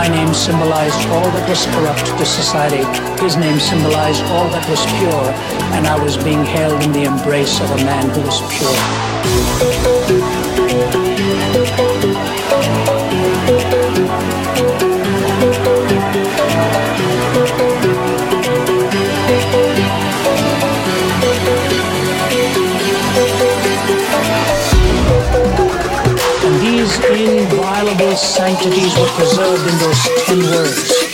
My name symbolized all that was corrupt to society. His name symbolized all that was pure, and I was being held in the embrace of a man who was pure. sanctities were preserved in those ten words.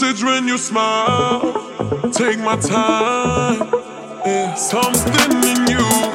message when you smile. Take my time. Yeah. Something in you.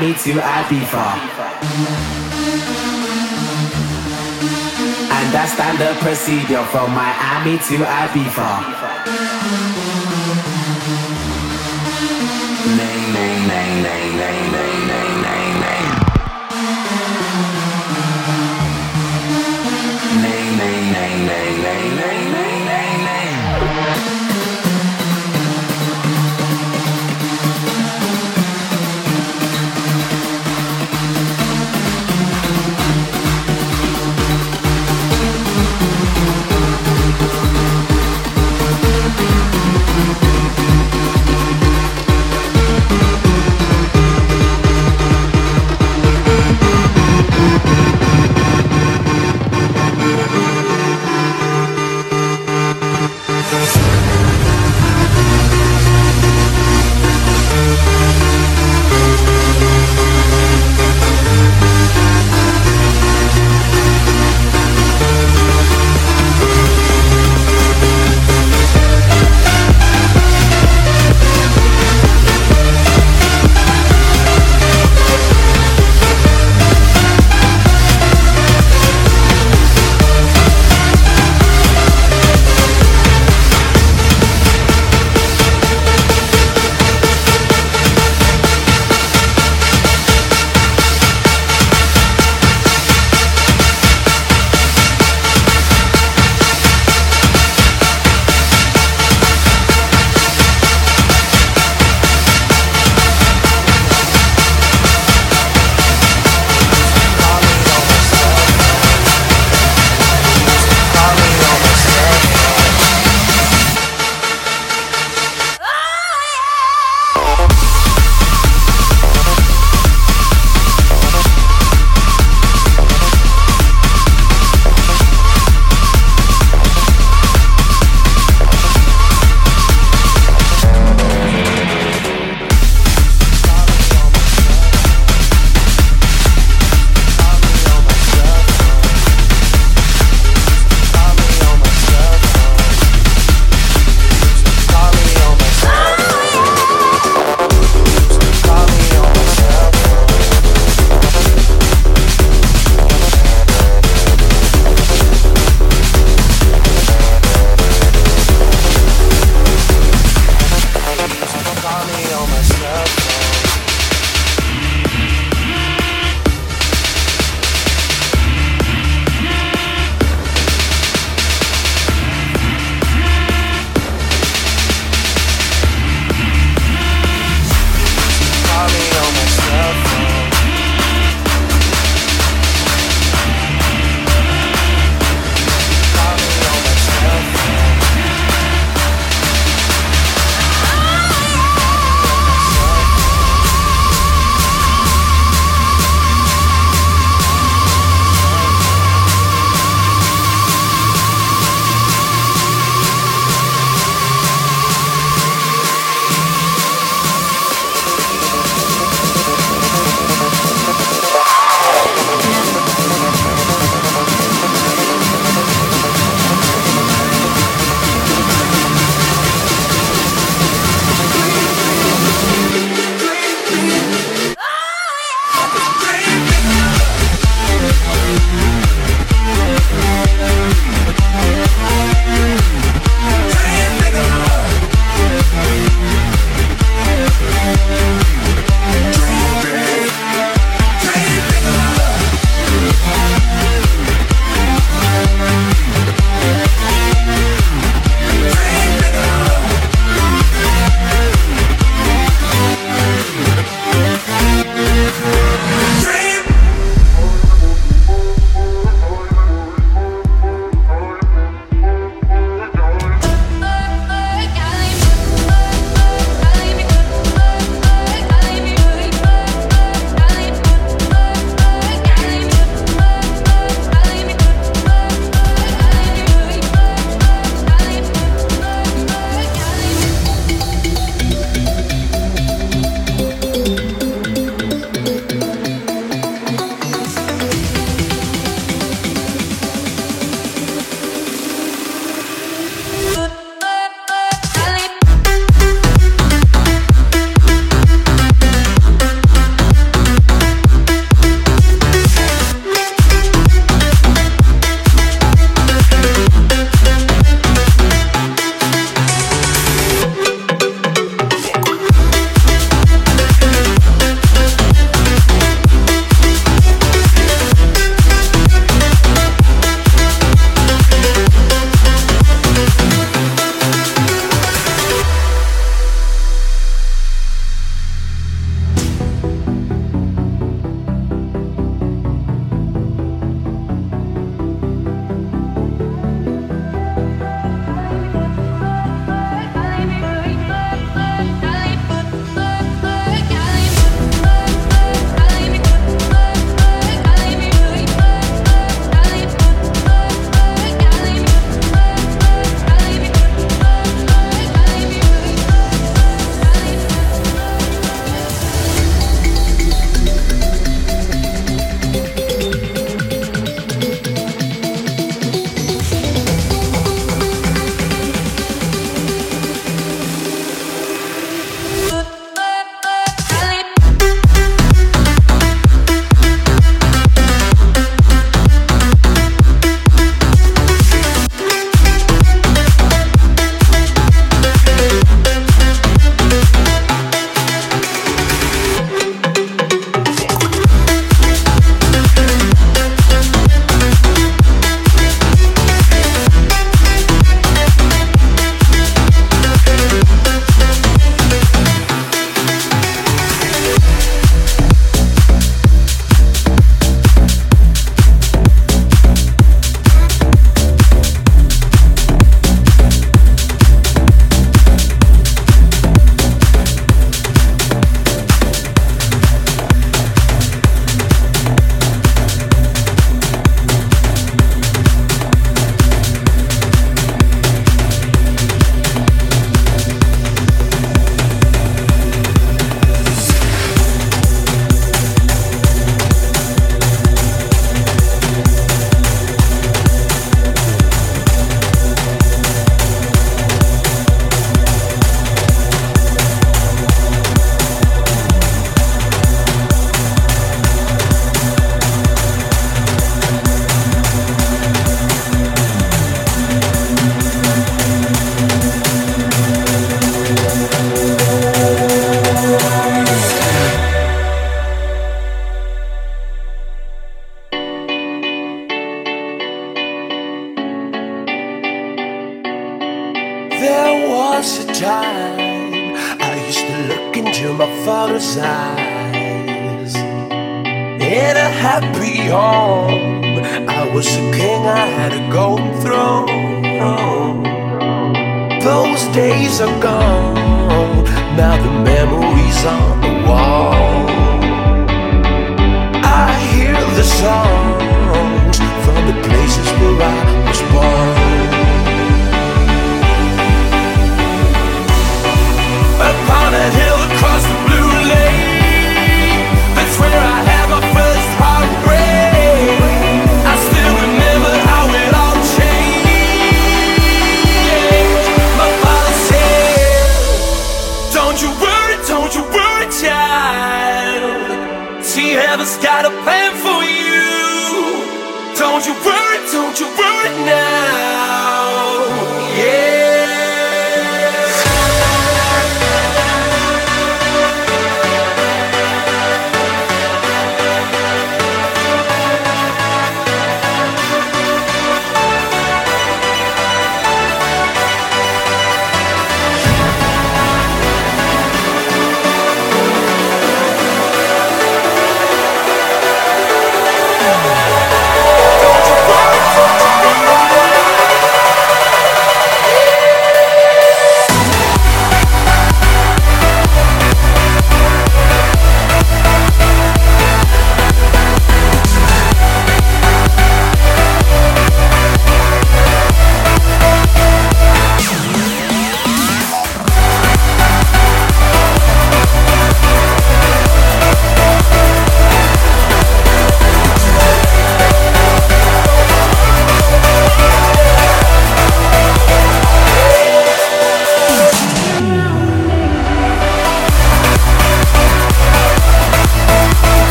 me to Ibiza. And that's the procedure from Miami to Ibiza.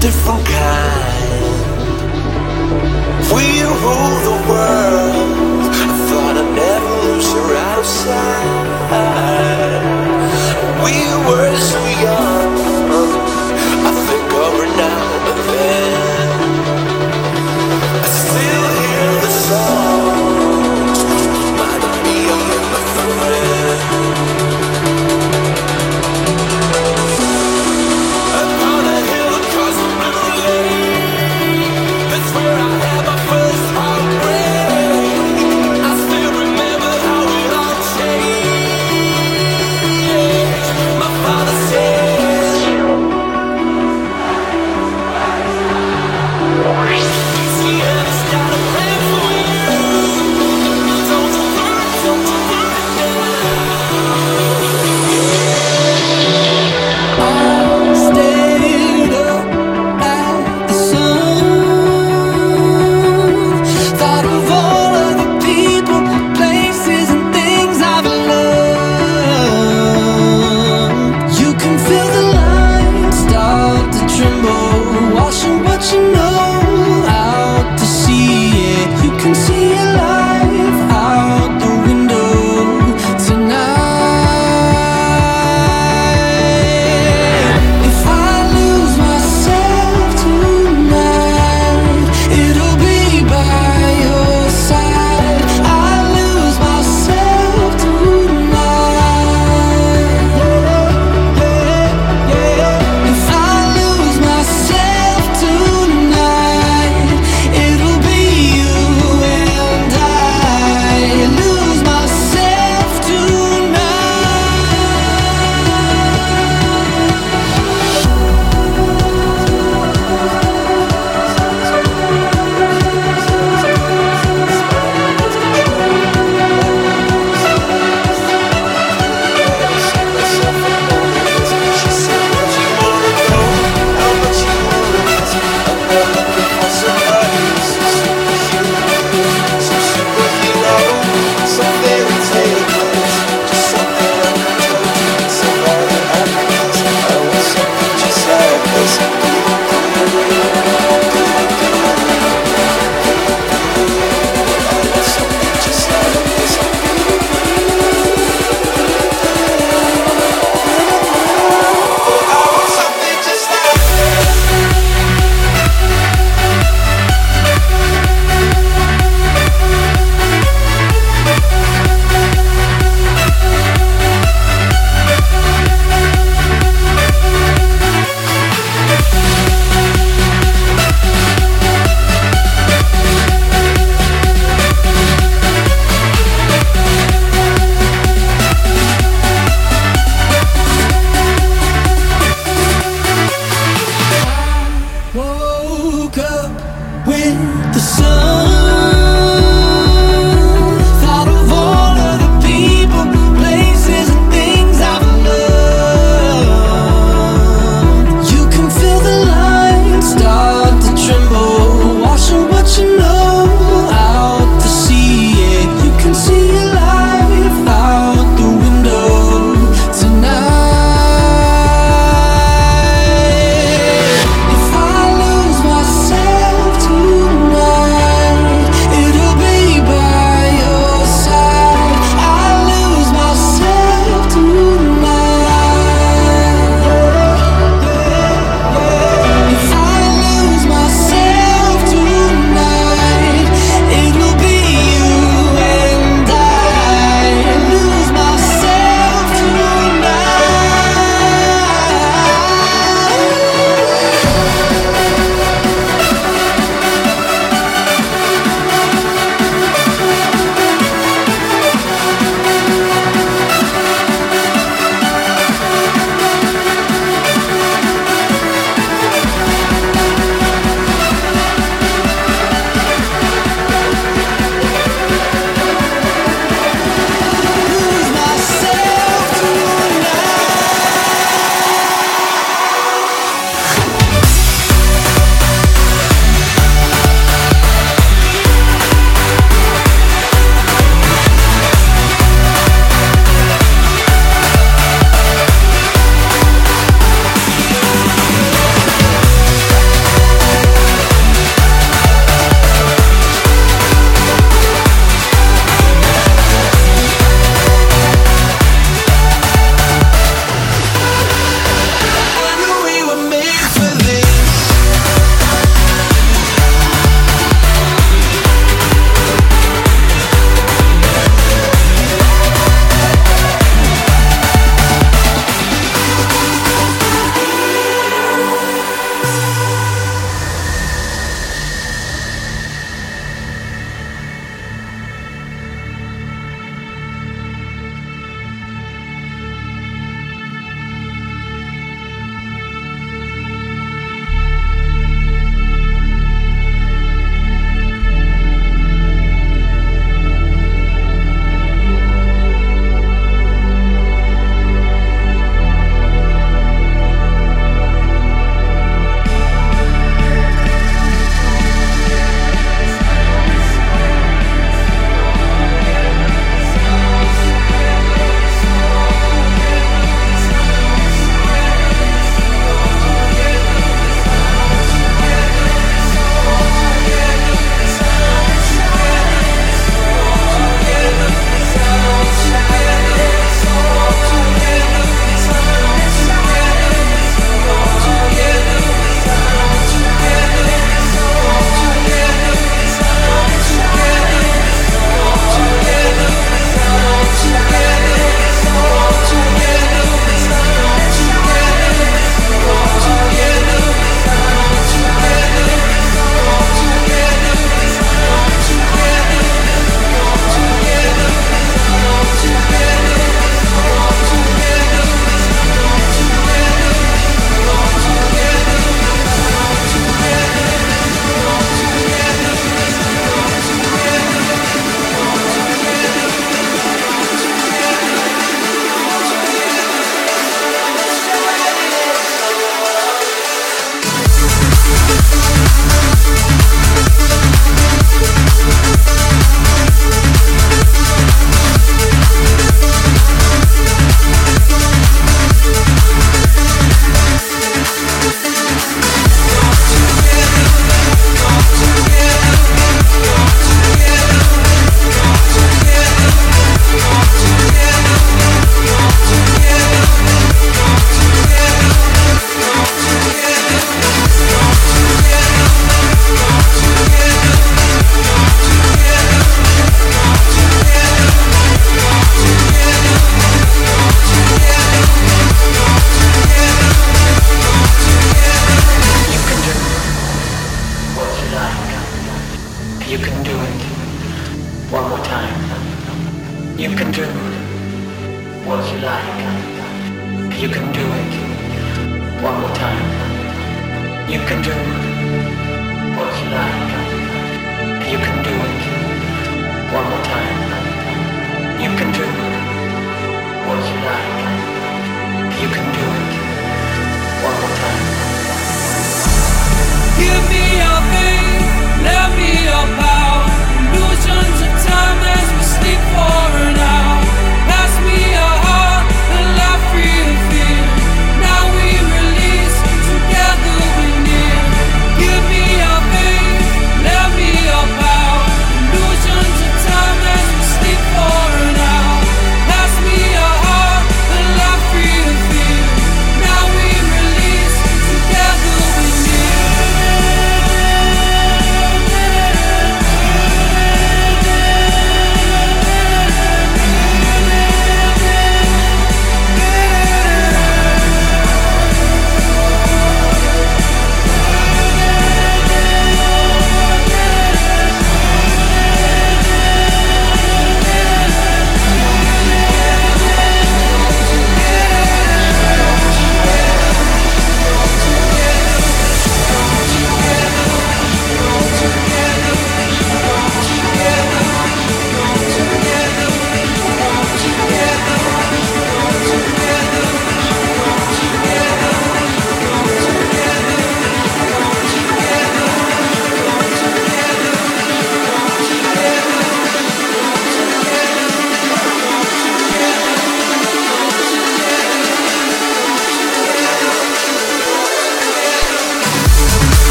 different kind. We rule the world. I thought I'd never lose her out sight. We were.